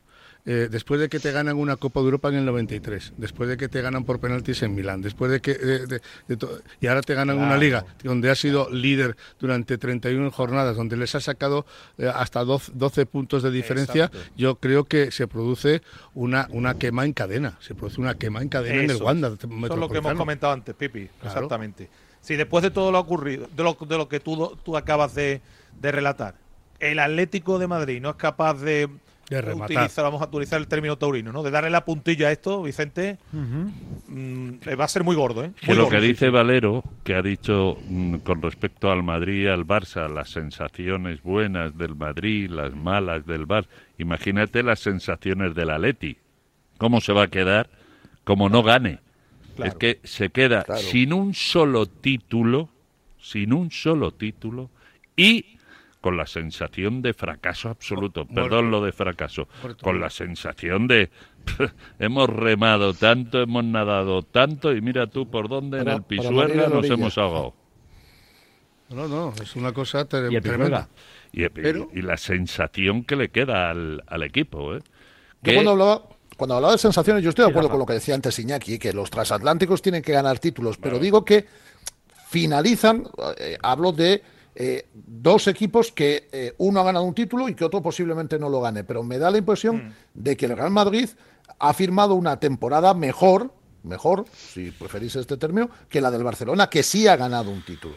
eh, después de que te ganan una Copa de Europa en el 93, después de que te ganan por penaltis en Milán, después de que de- de- de to- y ahora te ganan una liga donde has sido líder durante 31 jornadas, donde les has sacado eh, hasta 12, 12 puntos de diferencia, Exacto. yo creo que se produce una, una quema en cadena, se produce una quema en cadena en el Wanda Eso es lo que hemos comentado antes, Pipi. Claro. Exactamente. Si después de todo lo ocurrido, de lo, de lo que tú, tú acabas de, de relatar, el Atlético de Madrid no es capaz de, De rematar. utilizar, vamos a utilizar el término taurino, ¿no? De darle la puntilla a esto, Vicente, mm, va a ser muy gordo, ¿eh? Que lo gordo. que dice Valero, que ha dicho mm, con respecto al Madrid y al Barça, las sensaciones buenas del Madrid, las malas del Barça, imagínate las sensaciones del Atleti. ¿Cómo se va a quedar como no gane? Claro. Es que se queda Claro. sin un solo título, sin un solo título y con la sensación de fracaso absoluto. Perdón lo de fracaso. Muerto. Con la sensación de hemos remado tanto, hemos nadado tanto y mira tú por dónde en el pisuerga nos hemos ahogado. No, no, es una cosa Y tremenda. Y, y- Pero- y la sensación que le queda al, al equipo. ¿eh? Yo cuando hablaba, cuando hablaba de sensaciones, yo estoy de acuerdo con lo que decía antes Iñaki, que los transatlánticos tienen que ganar títulos, pero digo que finalizan, eh, hablo de eh, dos equipos que eh, uno ha ganado un título y que otro posiblemente no lo gane. Pero me da la impresión de que el Real Madrid ha firmado una temporada mejor, mejor, si preferís este término, que la del Barcelona, que sí ha ganado un título.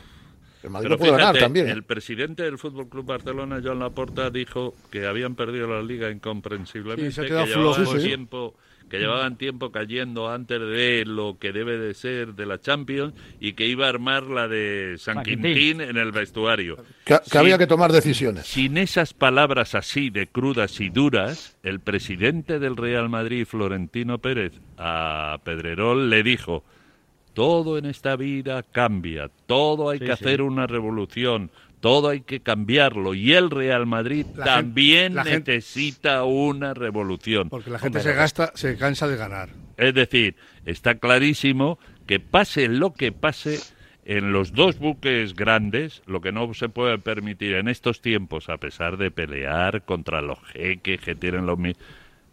El Madrid Pero lo puede ganar también. ¿eh? el presidente del Fútbol Club Barcelona, Joan Laporta, dijo que habían perdido la liga incomprensiblemente, Sí, se ha que sí. tiempo que llevaban tiempo cayendo antes de lo que debe de ser de la Champions y que iba a armar la de San Quintín, Quintín. en el vestuario. Que, que Sin- había que tomar decisiones. Sin esas palabras así de crudas y duras, el presidente del Real Madrid, Florentino Pérez, a Pedrerol le dijo, todo en esta vida cambia, todo hay Sí, que sí. hacer una revolución, todo hay que cambiarlo y el Real Madrid La también gente- la gente- necesita una revolución. Porque la gente se gasta, se cansa de ganar. Es decir, está clarísimo que pase lo que pase en los dos buques grandes, lo que no se puede permitir en estos tiempos, a pesar de pelear contra los jeques que tienen los... mi-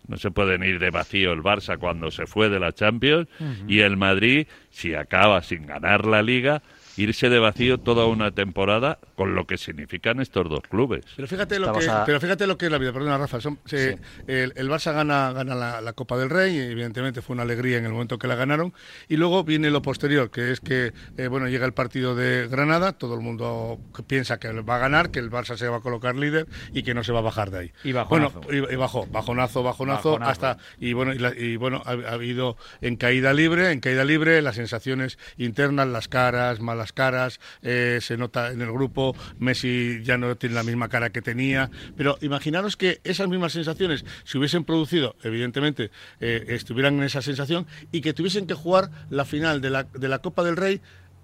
No se pueden ir de vacío el Barça cuando se fue de la Champions y el Madrid, si acaba sin ganar la Liga, irse de vacío toda una temporada con lo que significan estos dos clubes. Pero fíjate lo Estamos que, a- pero fíjate lo que es la vida. Perdona, Rafa. son- se- el, el Barça gana, gana la, la Copa del Rey, y evidentemente fue una alegría en el momento que la ganaron. Y luego viene lo posterior, que es que eh, bueno llega el partido de Granada, todo el mundo piensa que va a ganar, que el Barça se va a colocar líder y que no se va a bajar de ahí. Y bueno, bajonazo. y, y bajó, bajonazo, bajonazo, Bajonazo. hasta y bueno y, la- y bueno ha, ha habido en caída libre, en caída libre las sensaciones internas, las caras, malas caras, eh, se nota en el grupo, Messi ya no tiene la misma cara que tenía, pero imaginaros que esas mismas sensaciones se hubiesen producido, evidentemente, eh, estuvieran en esa sensación y que tuviesen que jugar la final de la, de la Copa del Rey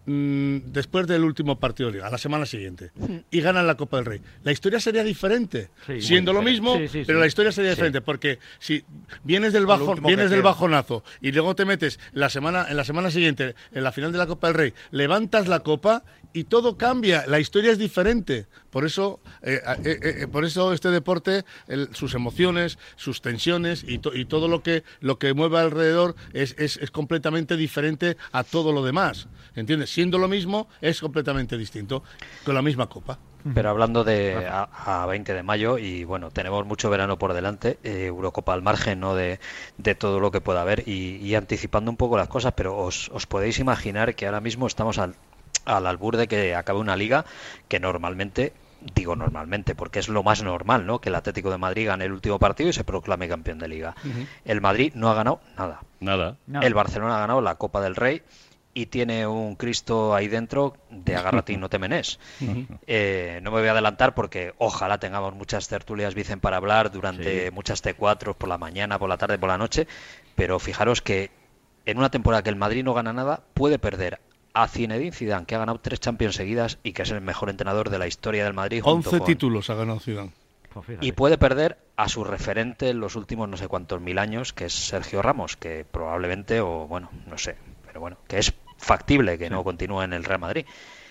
mm, después del último partido de liga, a la semana siguiente, y ganan la Copa del Rey. La historia sería diferente, Sí, siendo lo mismo, Sí, sí, pero sí. la historia sería Sí. diferente, porque si vienes del bajo, vienes del bajonazo y luego te metes la semana, en la semana siguiente, en la final de la Copa del Rey, levantas la copa y todo cambia, la historia es diferente. Por eso, eh, eh, eh, por eso este deporte, el- sus emociones, sus tensiones y, to- y todo lo que lo que mueve alrededor es, es, es completamente diferente a todo lo demás. ¿Entiendes? Siendo lo mismo, es completamente distinto con la misma copa. Pero hablando de a, a 20 de mayo y bueno, tenemos mucho verano por delante, eh, Eurocopa al margen ¿no? de, de todo lo que pueda haber y, y anticipando un poco las cosas, pero os, os podéis imaginar que ahora mismo estamos al, al albur de que acabe una liga que normalmente, digo normalmente, porque es lo más normal, ¿no? Que el Atlético de Madrid gane el último partido y se proclame campeón de liga. El Madrid no ha ganado nada. Nada. El Barcelona ha ganado la Copa del Rey y tiene un Cristo ahí dentro de agárrate y no te menes. Eh, no me voy a adelantar porque ojalá tengamos muchas tertulias Vicen para hablar durante Sí. muchas T4 por la mañana, por la tarde, por la noche, pero fijaros que en una temporada que el Madrid no gana nada, puede perder a Zinedine Zidane, que ha ganado tres Champions seguidas y que es el mejor entrenador de la historia del Madrid. junto 11 con- títulos ha ganado Zidane. y puede perder a su referente en los últimos no sé cuántos mil años, que es Sergio Ramos, que probablemente, o bueno, no sé, pero bueno, que es factible que no continúe en el Real Madrid.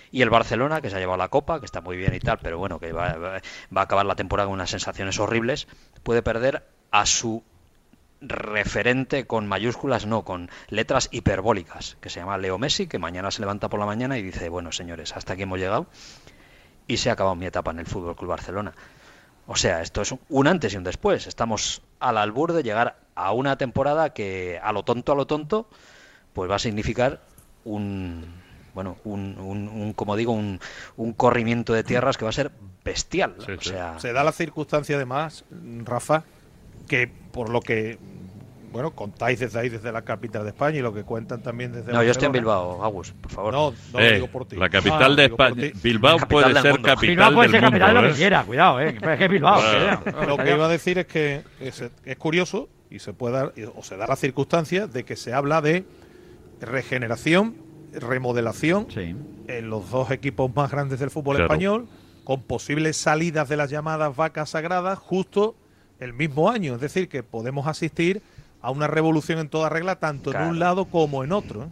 Y el Barcelona, que se ha llevado la copa, que está muy bien y tal, pero bueno, que va a acabar la temporada con unas sensaciones horribles, puede perder a su referente con mayúsculas, no, con letras hiperbólicas, que se llama Leo Messi, que mañana se levanta por la mañana y dice, bueno, señores, hasta aquí hemos llegado y se ha acabado mi etapa en el Fútbol Club Barcelona. O sea, esto es un antes y un después. Estamos al albur de llegar a una temporada que a lo tonto, a lo tonto, pues va a significar un, bueno, un, un- un, como digo, un, un corrimiento de tierras que va a ser bestial. o sea, Se da la circunstancia, además, Rafa, que por lo que bueno contáis desde ahí, desde la capital de España y lo que cuentan también desde no, yo estoy en Barcelona. Bilbao, Agus, por favor. No, no Eh, lo digo por ti. la capital de digo por España. Bilbao Capital puede ser mundo. capital Bilbao puede del ser capital de lo ¿eh? que quiera, cuidado, eh. Pero es que es Bilbao. Lo que iba a decir es que es, es curioso y se puede dar, o se da la circunstancia de que se habla de regeneración, remodelación en los dos equipos más grandes del fútbol Claro. español, con posibles salidas de las llamadas vacas sagradas justo el mismo año. Es decir, que podemos asistir a una revolución en toda regla, tanto en un lado como en otro. ¿eh?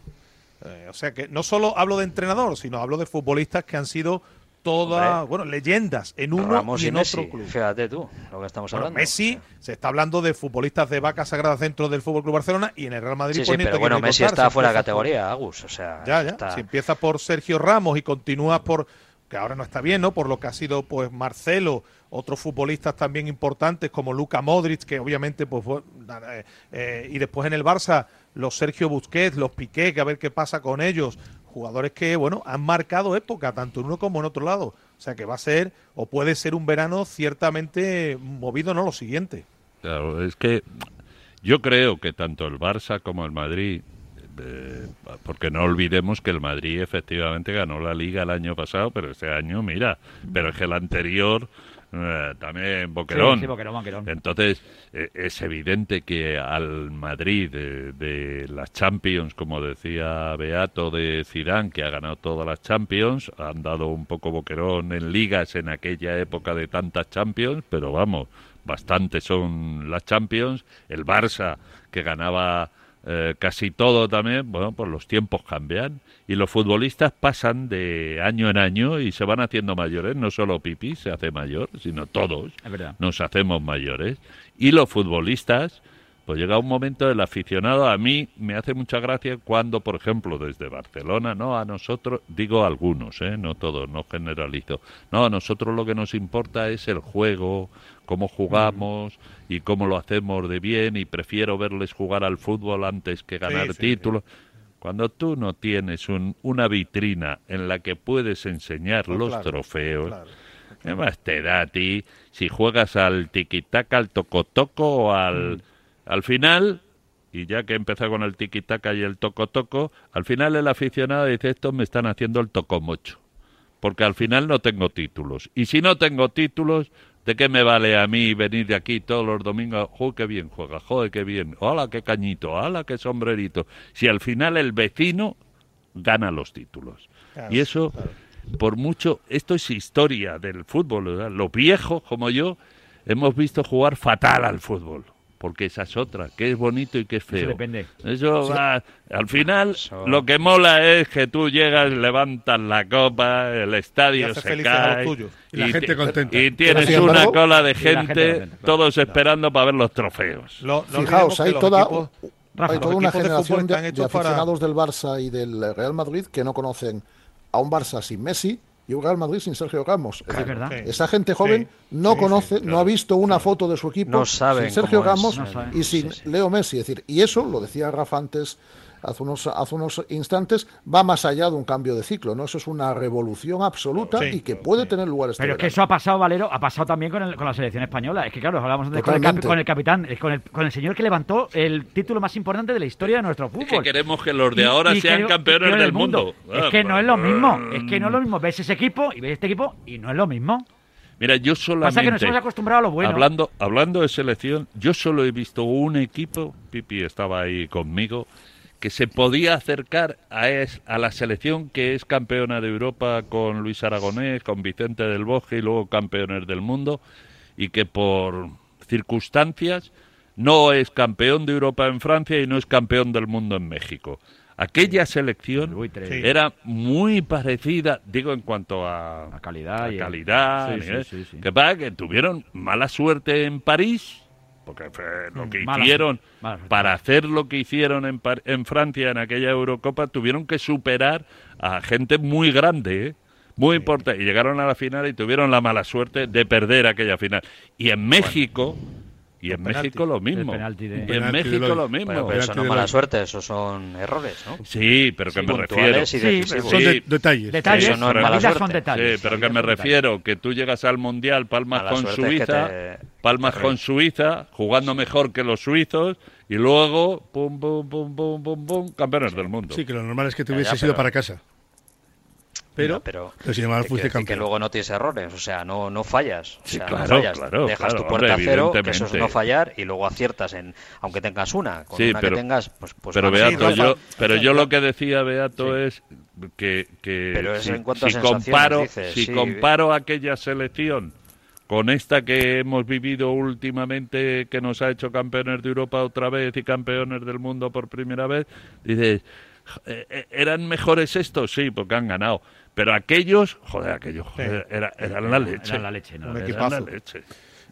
Eh, o sea que no solo hablo de entrenador, sino hablo de futbolistas que han sido todas, Hombre. bueno, leyendas en uno Ramos y y, en Messi, otro club. fíjate tú lo que estamos Bueno, hablando. Messi, se está hablando de futbolistas de vacas sagradas dentro del Fútbol Club Barcelona y en el Real Madrid. Sí, pues sí, te pero bueno, Messi contar, está fuera de empiezas por- categoría, Agus, o sea, Ya, ya. está- Si empiezas por Sergio Ramos y continúas por que ahora no está bien, ¿no? Por lo que ha sido pues Marcelo, otros futbolistas también importantes como Luka Modric, que obviamente pues eh, eh, y después en el Barça los Sergio Busquets, los Piqué, que a ver qué pasa con ellos, jugadores que bueno, han marcado época tanto en uno como en otro lado. O sea, que va a ser o puede ser un verano ciertamente movido, no lo siguiente. Claro, es que yo creo que tanto el Barça como el Madrid, eh, porque no olvidemos que el Madrid efectivamente ganó la liga el año pasado, pero este año, mira, pero es que el anterior eh, también Boquerón. Sí, sí, Boquerón, Boquerón. Entonces, eh, es evidente que al Madrid de, de las Champions, como decía Beato de Zidane, que ha ganado todas las Champions, han dado un poco boquerón en ligas en aquella época de tantas Champions, pero vamos, bastante son las Champions. El Barça, que ganaba eh, casi todo también, bueno, pues los tiempos cambian y los futbolistas pasan de año en año y se van haciendo mayores, no solo Pipi se hace mayor, sino todos nos hacemos mayores. Y los futbolistas, pues llega un momento, el aficionado, a mí me hace mucha gracia cuando, por ejemplo, desde Barcelona, no, a nosotros, digo algunos, ¿eh? no todos, no generalizo, no, a nosotros lo que nos importa es el juego, cómo jugamos y cómo lo hacemos de bien y prefiero verles jugar al fútbol antes que ganar sí, sí. títulos. Cuando tú no tienes un- una vitrina en la que puedes enseñar Pues los claro, trofeos, claro. ¿Qué más te da a ti si juegas al tiquitaca, al tocotoco o al, al final? Y ya que empieza con el tiquitaca y el tocotoco, al final el aficionado dice, estos me están haciendo el tocomocho. Porque al final no tengo títulos. Y si no tengo títulos, ¿de qué me vale a mí venir de aquí todos los domingos? ¡Joder, qué bien juega! ¡Joder, qué bien! ¡Hola, qué cañito! ¡Hola, qué sombrerito! Si al final el vecino gana los títulos. Claro, y eso, por mucho, esto es historia del fútbol. ¿verdad? Los viejos, como yo, hemos visto jugar fatal al fútbol. Porque esa es otra, que es bonito y que es feo. Eso depende. Eso va- al final, lo que mola es que tú llegas, levantas la copa, el estadio Y se cae. tuyos. Y la gente te- contenta. Y tienes una embargo- cola de Y gente gente, contenta, claro. todos esperando para ver los trofeos. Lo- no Fijaos, hay toda, equipos- hay los toda una de generación de, están de hechos para- aficionados del Barça y del Real Madrid que no conocen a un Barça sin Messi y un Real Madrid sin Sergio Ramos. Es decir, verdad. Esa gente joven no conoce, no ha visto una foto de su equipo No sin Sergio. Ramos No y sin Leo Messi. Es decir, y eso, lo decía Rafa antes, hace unos, hace unos instantes, va más allá de un cambio de ciclo. ¿no? Eso es una revolución absoluta Sí. y que puede tener lugar este Pero es que eso ha pasado, Valero, ha pasado también con, el- con la selección española. Es que claro, hablamos antes con el, capi- Totalmente. con el capitán, con el, con el señor que levantó el título más importante de la historia de nuestro fútbol. Es que queremos que los de ahora y sean campeones del mundo. Es que no es lo mismo, es que no es lo mismo. Ves ese equipo y ves este equipo y no es lo mismo. Mira, yo solamente... Pasa que nos hemos acostumbrado a lo bueno. Hablando, hablando de selección, yo solo he visto un equipo, Pipi estaba ahí conmigo, que se podía acercar a, es- a la selección que es campeona de Europa con Luis Aragonés, con Vicente del Bosque y luego campeones del mundo, y que por circunstancias no es campeón de Europa en Francia y no es campeón del mundo en México. Aquella selección era muy parecida, digo en cuanto a, calidad, a y- calidad, Sí, nivel, sí, sí, sí. que pasa que tuvieron mala suerte en París, porque fue lo que Mm, mala hicieron mala para hacer lo que hicieron en, en Francia en aquella Eurocopa, tuvieron que superar a gente muy grande, ¿eh? muy importante, y llegaron a la final y tuvieron la mala suerte de perder aquella final. Y en México, y en penalti. México lo mismo, de- y en Penalti México lo mismo. Bueno, pero eso no es mala suerte, eso son errores, ¿no? Sí, pero que Sí, me puntuales refiero. decisivos. Son de- detalles. Detalles, Eso no es pero- mala son detalles. Sí, pero que me refiero que tú llegas al Mundial, palmas Mala con que Suiza, te- palmas te con. Suiza, jugando mejor que los suizos, y luego, pum, pum, pum, pum, pum, pum, campeones del mundo. Sí, que lo normal es que te hubiese pero- para casa. Pero, pero, pero sin embargo te fuiste quiero decir que luego no tienes errores, o sea, no, no fallas. O Sí, sea, claro, no fallas. claro, Dejas claro, tu puerta hombre, a cero, que eso es no fallar, y luego aciertas en, aunque tengas una, con Sí, una pero, que tengas, pues, pues pero. Beato, Sí, yo, pero yo lo que decía Beato es que, que Pero es si, en cuanto a si sensaciones, comparo, dices, si sí. comparo aquella selección con esta que hemos vivido últimamente, que nos ha hecho campeones de Europa otra vez y campeones del mundo por primera vez, dices, eh, eh, ¿eran mejores estos? Sí, porque han ganado. Pero aquellos, joder, aquellos, joder, era, eran la leche. Eran la leche, ¿no? Un Eran equipazo. la leche.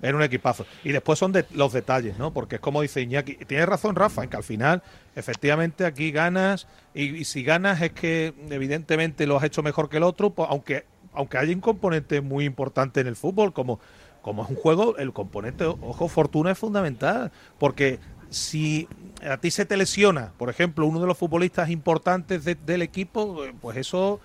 Era un equipazo. Y después son de, los detalles, ¿no? Porque es como dice Iñaki. Tienes razón, Rafa, en que al final, efectivamente, aquí ganas. Y, y si ganas es que, evidentemente, lo has hecho mejor que el otro. pues, aunque aunque hay un componente muy importante en el fútbol, como, como es un juego, el componente, ojo, fortuna es fundamental. Porque si a ti se te lesiona, por ejemplo, uno de los futbolistas importantes de- del equipo, pues eso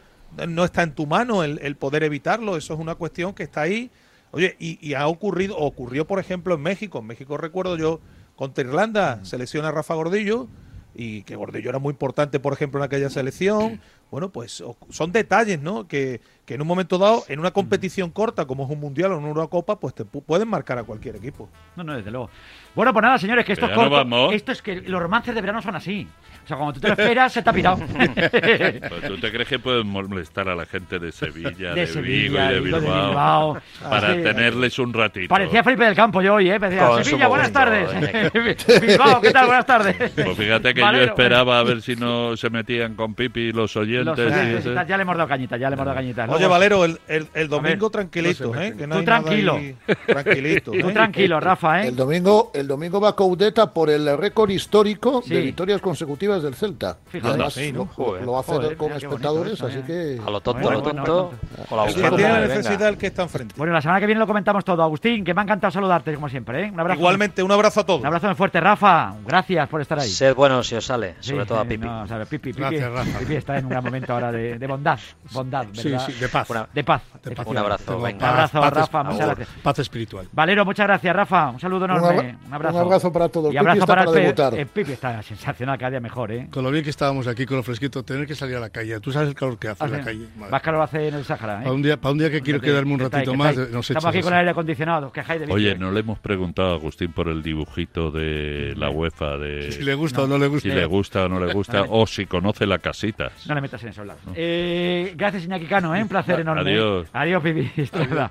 no está en tu mano el, el poder evitarlo. Eso es una cuestión que está ahí. Oye, y, y ha ocurrido, ocurrió por ejemplo en México. En México recuerdo yo contra Irlanda, se lesiona Rafa Gordillo y que Gordillo era muy importante, por ejemplo, en aquella selección. Bueno, pues son detalles, ¿no? Que, que en un momento dado, en una competición corta como es un mundial o una Eurocopa, pues te pu- pueden marcar a cualquier equipo. No, no, desde luego. Bueno, pues nada, señores, que esto es corto. vamos. Esto es que los romances de verano son así. O sea, cuando tú te lo esperas, se te ha pirado. Pues, ¿Tú te crees que pueden molestar a la gente de Sevilla, De de, Sevilla, Vigo y de Bilbao, para tenerles un ratito? Parecía Felipe del Campo yo hoy, ¿eh? Parecía, Sevilla, buenas momento, tardes. Bilbao, ¿qué tal? Buenas tardes. Pues fíjate que Valero, yo esperaba a ver si no se metían con Pipi los oyentes. Los oyentes ya le hemos dado cañita, ya le hemos dado cañita. Oye, Luego- Valero, el, el, domingo ver. tranquilito, No ¿eh? Que no Tú hay nada tranquilo. ahí- tranquilito. Tú ¿eh? tranquilo, Rafa, ¿eh? El domingo, el domingo va Coudeta por el récord histórico Sí. de victorias consecutivas del Celta. Fíjate. Además Sí, ¿no? lo, Joder. lo va a hacer Joder, con bonito espectadores, eso, así eh. que... A lo tonto, a lo tonto. la que tiene venga. necesidad, el que está enfrente. Bueno, la semana que viene lo comentamos todo. Agustín, que me ha encantado saludarte, como siempre, ¿eh? Un abrazo. Igualmente, un abrazo a todos. Un abrazo muy fuerte, Rafa. Gracias por estar ahí. Sed bueno si os sale, sobre todo a eh, Pipi. Pipi, Pipi, Gracias, Rafa. Pipi está en un gran momento ahora de, de bondad. Bondad, ¿verdad? sí, de paz. Una- de paz. De paz. Un abrazo, venga. Un abrazo, paz, Rafa, paz, muchas gracias. Paz espiritual. Valero, muchas gracias, Rafa. Un saludo enorme. abra- Un abrazo. un abrazo para todos. Y Pipi abrazo está para, para el debutar. eh, Pipi está sensacional, cada día mejor, ¿eh? Con lo bien que estábamos aquí, con lo fresquito, tener que salir a la calle. Tú sabes el calor que hace en la Hace- calle. Madre. Más calor hace en el Sáhara, ¿eh? Para un día, para un día que quiero quedarme un ratito más, nos Estamos aquí con el aire acondicionado, quejáis de. Oye, no le hemos preguntado a Agustín por el dibujito de la UEFA de Si le gusta o no le gusta. si le gusta o no le gusta o si conoce la casita. No le metas en esos lados. Eh, gracias, Iñaki Cano, ¿eh? Un placer enorme. Adiós. Adiós, Pipi. Luego.